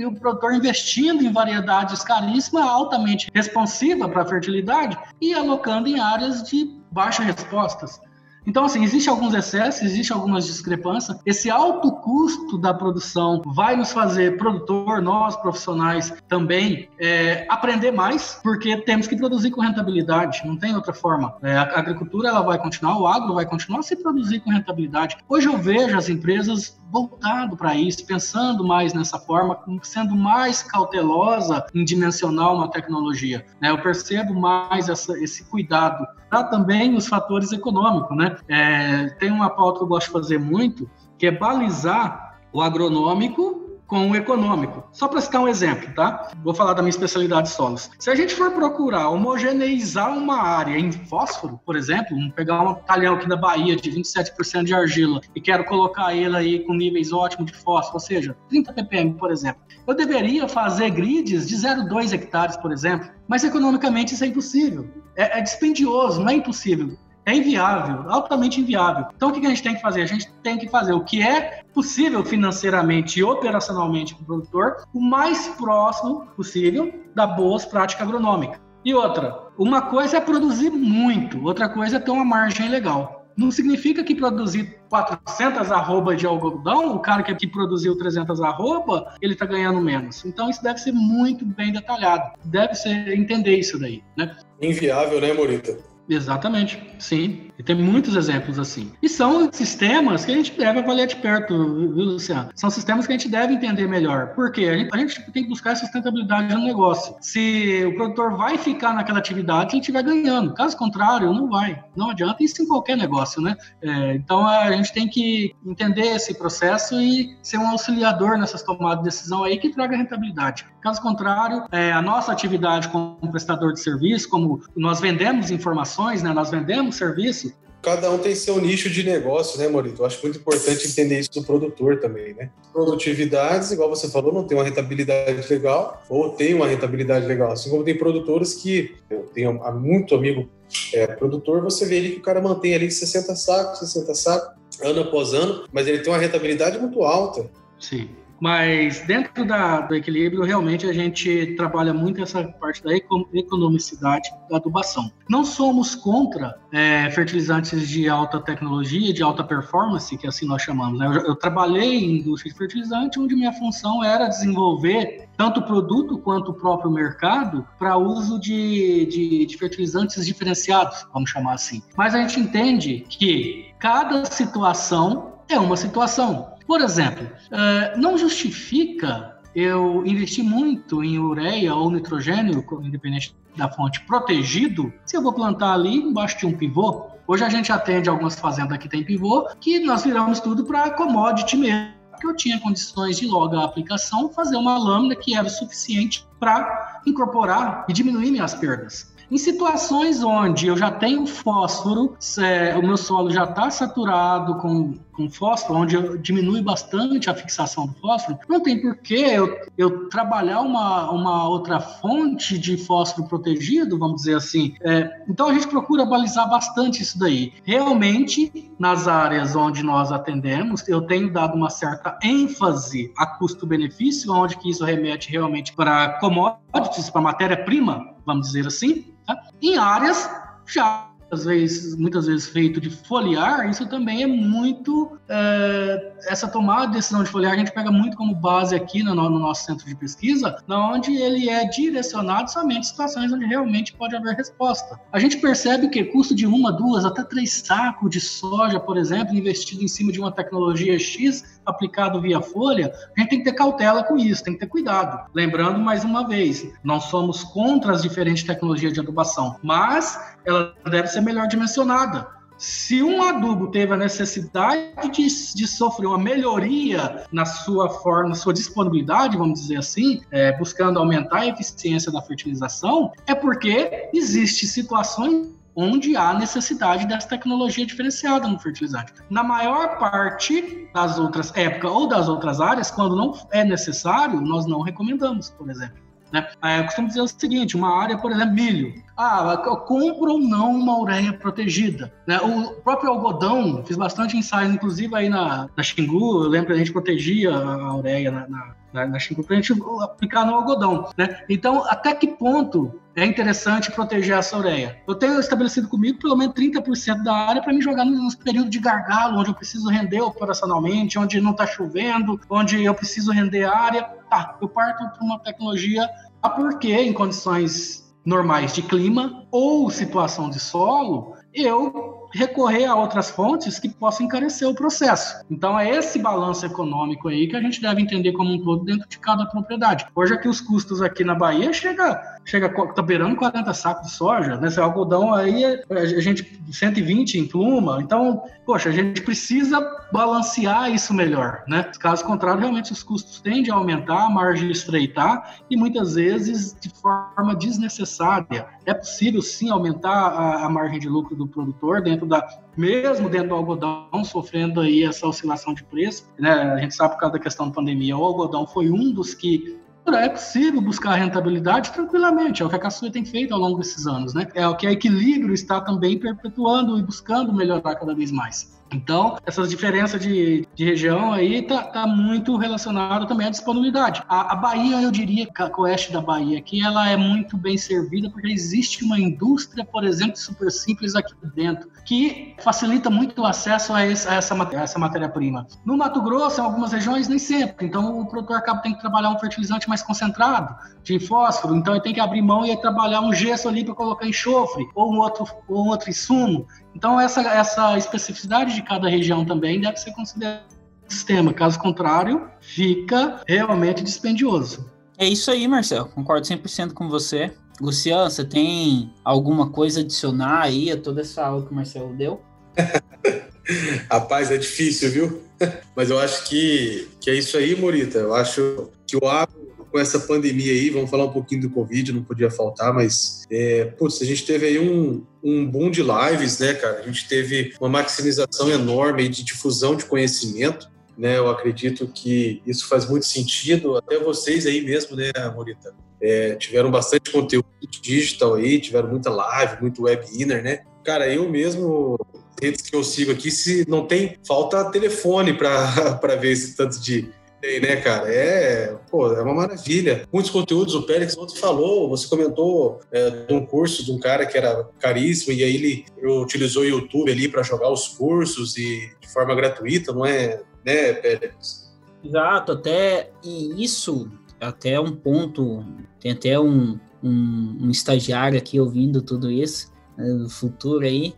e, o produtor investindo em variedades caríssimas, altamente responsiva para a fertilidade e alocando em áreas de baixas respostas. Então, assim, existe alguns excessos, existe algumas discrepâncias. Esse alto custo da produção vai nos fazer, produtor, nós profissionais, também é, aprender mais, porque temos que produzir com rentabilidade, não tem outra forma. É, a agricultura ela vai continuar, o agro vai continuar se produzir com rentabilidade. Hoje eu vejo as empresas voltado para isso, pensando mais nessa forma, sendo mais cautelosa em dimensionar uma tecnologia. Né? Eu percebo mais essa, esse cuidado para também os fatores econômicos. Né? É, tem uma pauta que eu gosto de fazer muito, que é balizar o agronômico com o econômico. Só para citar um exemplo, tá? Vou falar da minha especialidade de solos. Se a gente for procurar homogeneizar uma área em fósforo, por exemplo, pegar um talhão aqui da Bahia de 27% de argila e quero colocar ele aí com níveis ótimos de fósforo, ou seja, 30 ppm, por exemplo. Eu deveria fazer grids de 0,2 hectares, por exemplo, mas economicamente isso é impossível. É, é dispendioso, não é impossível. É inviável, altamente inviável. Então, o que a gente tem que fazer? A gente tem que fazer o que é possível financeiramente e operacionalmente para o produtor, o mais próximo possível da boas práticas agronômicas. E outra, uma coisa é produzir muito, outra coisa é ter uma margem legal. Não significa que produzir 400 arroba de algodão, o cara que produziu 300 arroba, ele está ganhando menos. Então isso deve ser muito bem detalhado. Deve ser entender isso daí, né? Inviável, né, Morita? Exatamente, sim. E tem muitos exemplos assim. E são sistemas que a gente deve avaliar de perto, viu, Luciano? São sistemas que a gente deve entender melhor. Por quê? A gente, a gente tem que buscar sustentabilidade no negócio. Se o produtor vai ficar naquela atividade, ele estiver ganhando. Caso contrário, não vai. Não adianta isso em qualquer negócio, né? É, então a gente tem que entender esse processo e ser um auxiliador nessas tomadas de decisão aí que traga rentabilidade. Caso contrário, é, a nossa atividade como prestador de serviço, como nós vendemos informações, né? Nós vendemos serviço cada um tem seu nicho de negócio, né, Morito? Eu acho muito importante entender isso do produtor também, né? Produtividades, igual você falou, não tem uma rentabilidade legal, ou tem uma rentabilidade legal. Assim como tem produtores que, eu tenho muito amigo é, produtor, você vê ali que o cara mantém ali 60 sacos, 60 sacos, ano após ano, mas ele tem uma rentabilidade muito alta. Sim. Mas dentro da, do equilíbrio, realmente a gente trabalha muito essa parte da economicidade da adubação. Não somos contra é, fertilizantes de alta tecnologia, de alta performance, que assim nós chamamos. Né? Eu, eu, trabalhei em indústria de fertilizante, onde minha função era desenvolver tanto o produto quanto o próprio mercado para uso de, de, de fertilizantes diferenciados, vamos chamar assim. Mas a gente entende que cada situação é uma situação. Por exemplo, uh, não justifica eu investir muito em ureia ou nitrogênio, independente da fonte, protegido, se eu vou plantar ali embaixo de um pivô. Hoje a gente atende algumas fazendas que tem pivô, que nós viramos tudo para commodity mesmo que eu tinha condições de logo a aplicação fazer uma lâmina que era suficiente para incorporar e diminuir minhas perdas. Em situações onde eu já tenho fósforo, é, o meu solo já está saturado com, com fósforo, onde diminui bastante a fixação do fósforo, não tem por que eu, eu trabalhar uma, uma outra fonte de fósforo protegido, vamos dizer assim. É, então a gente procura balizar bastante isso daí. Realmente, nas áreas onde nós atendemos, eu tenho dado uma certa ênfase a custo-benefício, onde que isso remete realmente para commodities, para matéria-prima, vamos dizer assim, tá? em áreas já às vezes, muitas vezes feito de foliar, isso também é muito. É, essa tomada de decisão de foliar a gente pega muito como base aqui no, no, nosso centro de pesquisa, onde ele é direcionado somente em situações onde realmente pode haver resposta. A gente percebe que custo de uma, duas, até três sacos de soja, por exemplo, investido em cima de uma tecnologia X aplicado via folha, a gente tem que ter cautela com isso, tem que ter cuidado. Lembrando mais uma vez, não somos contra as diferentes tecnologias de adubação, mas ela deve ser melhor dimensionada. Se um adubo teve a necessidade de, de, sofrer uma melhoria na sua forma, na sua disponibilidade, vamos dizer assim, é, buscando aumentar a eficiência da fertilização, é porque existe situações onde há necessidade dessa tecnologia diferenciada no fertilizante. Na maior parte das outras épocas ou das outras áreas, quando não é necessário, nós não recomendamos, por exemplo. Né? É, eu costumo dizer o seguinte: uma área, por exemplo, milho. Ah, eu compro ou não uma ureia protegida? Né? O próprio algodão, fiz bastante ensaio, inclusive aí na, na Xingu, eu lembro que a gente protegia a ureia na, na, na, na Xingu para a gente aplicar no algodão. Né? Então, até que ponto é interessante proteger essa ureia. Eu tenho estabelecido comigo pelo menos 30% da área para me jogar nos períodos de gargalo, onde eu preciso render operacionalmente, onde não está chovendo, onde eu preciso render área. Tá, eu parto para uma tecnologia a porque em condições normais de clima ou situação de solo, eu recorrer a outras fontes que possam encarecer o processo. Então é esse balanço econômico aí que a gente deve entender como um todo dentro de cada propriedade. Hoje aqui os custos aqui na Bahia chega chega tá beirando 40 sacos de soja, né? Esse algodão aí a gente 120 em pluma. Então, poxa, a gente precisa balancear isso melhor, né? Caso contrário, realmente os custos tendem a aumentar, a margem estreitar e muitas vezes de forma desnecessária. É possível sim aumentar a, a margem de lucro do produtor dentro da mesmo dentro do algodão sofrendo aí essa oscilação de preço, né? A gente sabe por causa da questão da pandemia, o algodão foi um dos que é possível buscar rentabilidade tranquilamente, é o que a Caçuia tem feito ao longo desses anos, né? É o que a Equilíbrio está também perpetuando e buscando melhorar cada vez mais. Então, essas diferenças de, de região aí tá, tá muito relacionado também à disponibilidade. A, a Bahia, eu diria, o oeste da Bahia aqui, ela é muito bem servida porque existe uma indústria, por exemplo, super simples aqui dentro, que facilita muito o acesso a, esse, a essa, essa matéria-prima. No Mato Grosso, em algumas regiões, nem sempre. Então, o produtor acaba tem que trabalhar um fertilizante mais concentrado, de fósforo. Então, ele tem que abrir mão e trabalhar um gesso ali para colocar enxofre, ou um outro, ou um outro insumo. Então, essa, essa especificidade de cada região também deve ser considerada no sistema. Caso contrário, fica realmente dispendioso. É isso aí, Marcelo. Concordo 100% com você. Luciano, você tem alguma coisa a adicionar aí a toda essa aula que o Marcelo deu? Rapaz, é difícil, viu? Mas eu acho que, que é isso aí, Morita. Eu acho que o agro com essa pandemia aí, vamos falar um pouquinho do Covid, não podia faltar, mas, é, putz, a gente teve aí um, um boom de lives, né, cara? A gente teve uma maximização enorme de difusão de conhecimento, né? Eu acredito que isso faz muito sentido, até vocês aí mesmo, né, Morita? É, tiveram bastante conteúdo digital aí, tiveram muita live, muito webinar, né? Cara, eu mesmo, redes que eu sigo aqui, se não tem, falta telefone para ver esse tanto de tem, né, cara? É, pô, é uma maravilha. Muitos conteúdos, o Pérez ontem falou, você comentou é, de um curso de um cara que era caríssimo e aí ele utilizou o YouTube ali para jogar os cursos e de forma gratuita, não é, né, Pérez? Exato, até e isso até um ponto, tem até um, um, um estagiário aqui ouvindo tudo isso né, no futuro aí.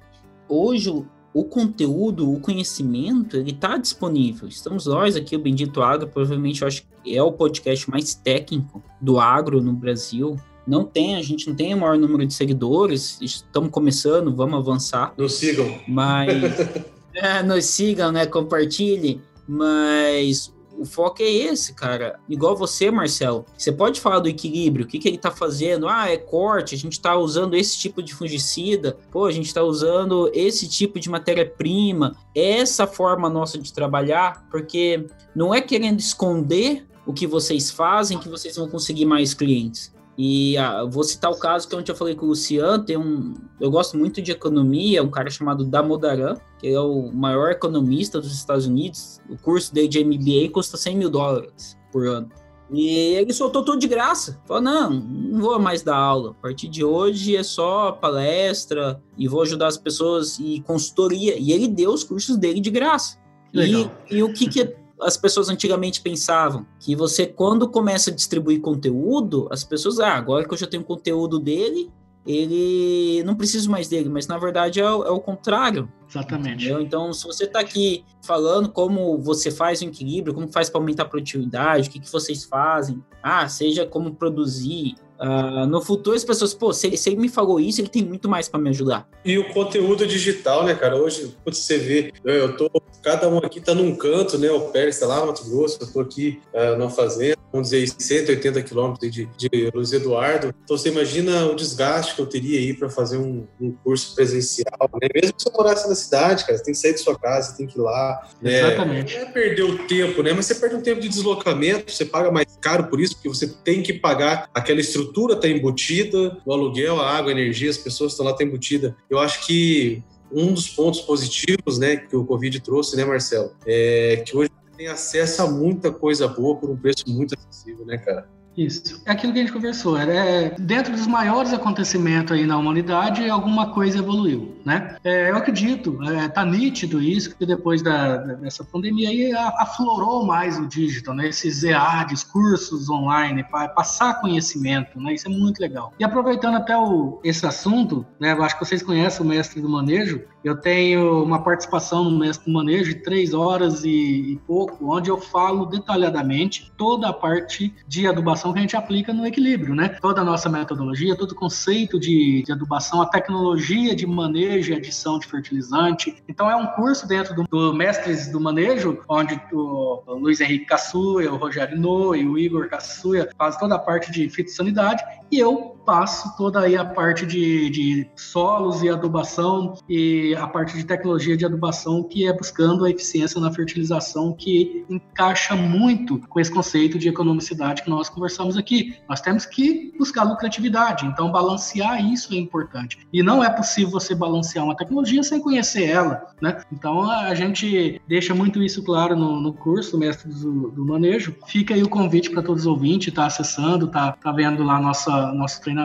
Hoje o conteúdo, o conhecimento, ele está disponível. Estamos nós aqui, o Bendito Agro, provavelmente eu acho que é o podcast mais técnico do agro no Brasil. Não tem, a gente não tem o maior número de seguidores, estamos começando, vamos avançar. Nos sigam. Mas, é, nos sigam, né, compartilhem. Mas o foco é esse, cara. Igual você, Marcelo. Você pode falar do equilíbrio, o que, que ele tá fazendo? Ah, é corte, a gente tá usando esse tipo de fungicida, pô, a gente tá usando esse tipo de matéria-prima. Essa forma nossa de trabalhar, porque não é querendo esconder o que vocês fazem que vocês vão conseguir mais clientes. E ah, vou citar o caso que onde eu falei com o Luciano, tem um, eu gosto muito de economia, um cara chamado Damodaran, que é o maior economista dos Estados Unidos. O curso dele de MBA custa 100 mil dólares por ano. E ele soltou tudo de graça. Falou: não, não vou mais dar aula. A partir de hoje é só palestra e vou ajudar as pessoas e consultoria. E ele deu os cursos dele de graça. E, e, o que, que as pessoas antigamente pensavam? Que você, quando começa a distribuir conteúdo, as pessoas, ah, agora que eu já tenho conteúdo dele, ele não preciso mais dele, mas na verdade é, é o contrário. Exatamente. Entendeu? Então, se você está aqui falando como você faz o equilíbrio, como faz para aumentar a produtividade, o que, que vocês fazem, ah, seja como produzir, Uh, no futuro as pessoas, pô, se ele, se ele, me falou isso, ele tem muito mais para me ajudar. E o conteúdo digital, né, cara? Hoje, você vê, eu tô, cada um aqui tá num canto, né? O Pérez tá lá no Mato Grosso, eu tô aqui uh, numa fazenda, vamos dizer, 180 quilômetros de, de Luiz Eduardo. Então você imagina o desgaste que eu teria aí para fazer um, um, curso presencial, né? Mesmo que você morasse na cidade, cara, você tem que sair de sua casa, tem que ir lá. Né? Exatamente. Não é perder o tempo, né? Mas você perde um tempo de deslocamento, você paga mais caro por isso, porque você tem que pagar aquela estrutura estrutura está embutida, o aluguel, a água, a energia, as pessoas estão lá tá embutida. Eu acho que um dos pontos positivos, né, que o Covid trouxe, né, Marcelo, é que hoje tem acesso a muita coisa boa por um preço muito acessível, né, cara? Isso. É aquilo que a gente conversou. É, dentro dos maiores acontecimentos aí na humanidade, alguma coisa evoluiu, né? É, eu acredito, é, tá nítido isso, que depois da, dessa pandemia aí aflorou mais o digital, né? Esses EADs, cursos online, para passar conhecimento, né? Isso é muito legal. E aproveitando até o, esse assunto, né? Eu acho que vocês conhecem o mestre do manejo, eu tenho uma participação no Mestre do Manejo de três horas e, e pouco, onde eu falo detalhadamente toda a parte de adubação adubação que a gente aplica no equilíbrio, né? Toda a nossa metodologia, todo o conceito de, de adubação, a tecnologia de manejo e adição de fertilizante. Então, é um curso dentro do, do Mestres do Manejo, onde o, o Luiz Henrique Cassuia, o Rogério Noi, o Igor Cassuia faz toda a parte de fitossanidade e eu passo toda aí a parte de, de solos e adubação e a parte de tecnologia de adubação que é buscando a eficiência na fertilização que encaixa muito com esse conceito de economicidade que nós conversamos aqui. Nós temos que buscar lucratividade, então balancear isso é importante. E não é possível você balancear uma tecnologia sem conhecer ela, né? Então a gente deixa muito isso claro no, no curso Mestre do, do, Manejo. Fica aí o convite para todos os ouvintes, tá acessando, tá, tá vendo lá nossa, nosso treinamento.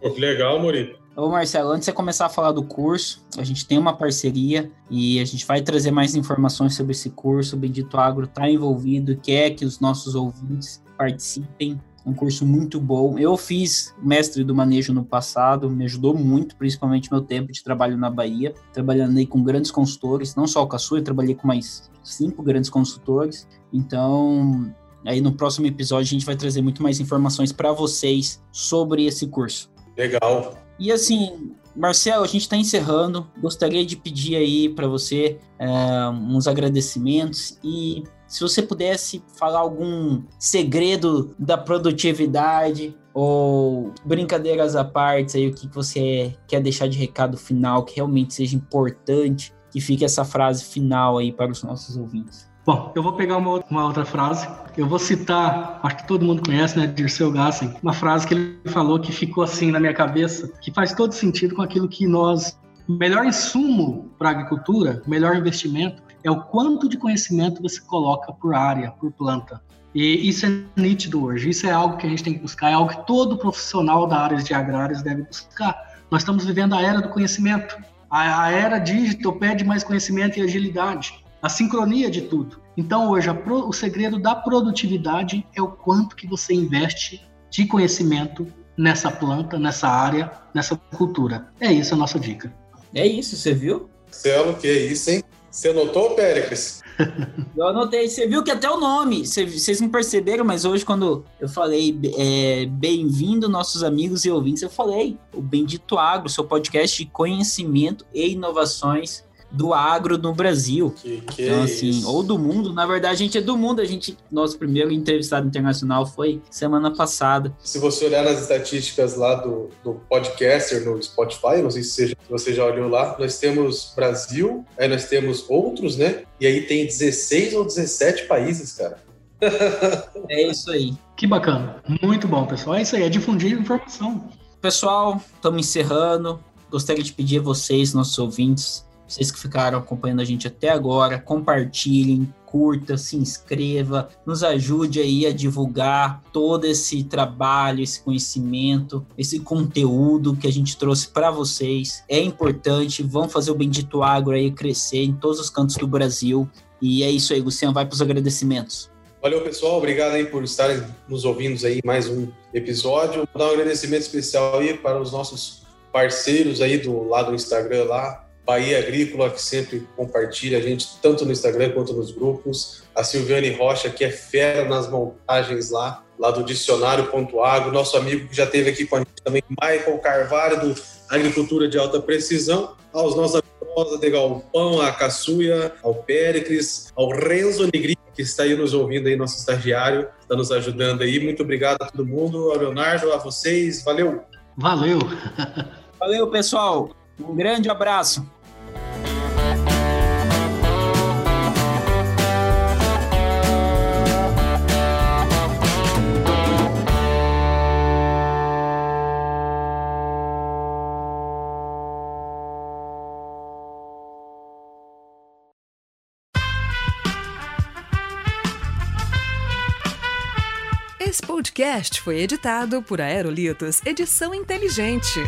Pô, que legal, Murilo. Ô Marcelo, antes de você começar a falar do curso, a gente tem uma parceria e a gente vai trazer mais informações sobre esse curso. O Bendito Agro está envolvido, quer que os nossos ouvintes participem. Um curso muito bom. Eu fiz mestre do manejo no passado, me ajudou muito, principalmente meu tempo de trabalho na Bahia, trabalhando aí com grandes consultores, não só o Caçu, eu trabalhei com mais cinco grandes consultores. Então, aí no próximo episódio a gente vai trazer muito mais informações para vocês sobre esse curso. Legal. E assim, Marcelo, a gente está encerrando. Gostaria de pedir aí para você é, uns agradecimentos e se você pudesse falar algum segredo da produtividade ou brincadeiras à parte, aí o que você quer deixar de recado final que realmente seja importante, que fique essa frase final aí para os nossos ouvintes. Bom, eu vou pegar uma, uma, outra frase. Eu vou citar, acho que todo mundo conhece, né, Dirceu Gassen, uma frase que ele falou que ficou assim na minha cabeça, que faz todo sentido com aquilo que nós. O melhor insumo para a agricultura, o melhor investimento, é o quanto de conhecimento você coloca por área, por planta. E isso é nítido hoje. Isso é algo que a gente tem que buscar, é algo que todo profissional da área de agrárias deve buscar. Nós estamos vivendo a era do conhecimento. A era digital pede mais conhecimento e agilidade a sincronia de tudo. Então, hoje, pro, o segredo da produtividade é o quanto que você investe de conhecimento nessa planta, nessa área, nessa cultura. É isso a nossa dica. É isso, você viu? Marcelo, que é isso, hein? Você anotou, Péricles? eu anotei. Você viu que até o nome, vocês não perceberam, mas hoje, quando eu falei é, bem-vindo, nossos amigos e ouvintes, eu falei o Bendito Agro, seu podcast de conhecimento e inovações do agro no Brasil. Que, que então, é assim, isso? ou do mundo. Na verdade, a gente é do mundo. A gente, nosso primeiro entrevistado internacional foi semana passada. Se você olhar nas estatísticas lá do, do podcaster no Spotify, não sei se você, se você já olhou lá, nós temos Brasil, aí nós temos outros, né? E aí tem 16 ou 17 países, cara. é isso aí. Que bacana. Muito bom, pessoal. É isso aí, é difundir informação. Pessoal, estamos encerrando. Gostaria de pedir a vocês, nossos ouvintes, vocês que ficaram acompanhando a gente até agora, compartilhem, curta, se inscreva, nos ajude aí a divulgar todo esse trabalho, esse conhecimento, esse conteúdo que a gente trouxe para vocês. É importante, vão fazer o Bendito Agro aí crescer em todos os cantos do Brasil. E é isso aí, Luciano, vai para os agradecimentos. Valeu, pessoal. Obrigado aí por estarem nos ouvindo aí mais um episódio. Vou dar um agradecimento especial aí para os nossos parceiros aí do lado do Instagram lá, Bahia Agrícola, que sempre compartilha a gente, tanto no Instagram quanto nos grupos. A Silviane Rocha, que é fera nas montagens lá, lá do Dicionário.agro. Nosso amigo que já esteve aqui com a gente também, Michael Carvalho, do Agricultura de Alta Precisão. Aos nossos amigos Rosa de Galpão, a Caçuia, ao Péricles, ao Renzo Negri, que está aí nos ouvindo aí, nosso estagiário, está nos ajudando aí. Muito obrigado a todo mundo, ao Leonardo, a vocês. Valeu! Valeu! Valeu, pessoal! Um grande abraço. Esse podcast foi editado por Aerolitos Edição Inteligente.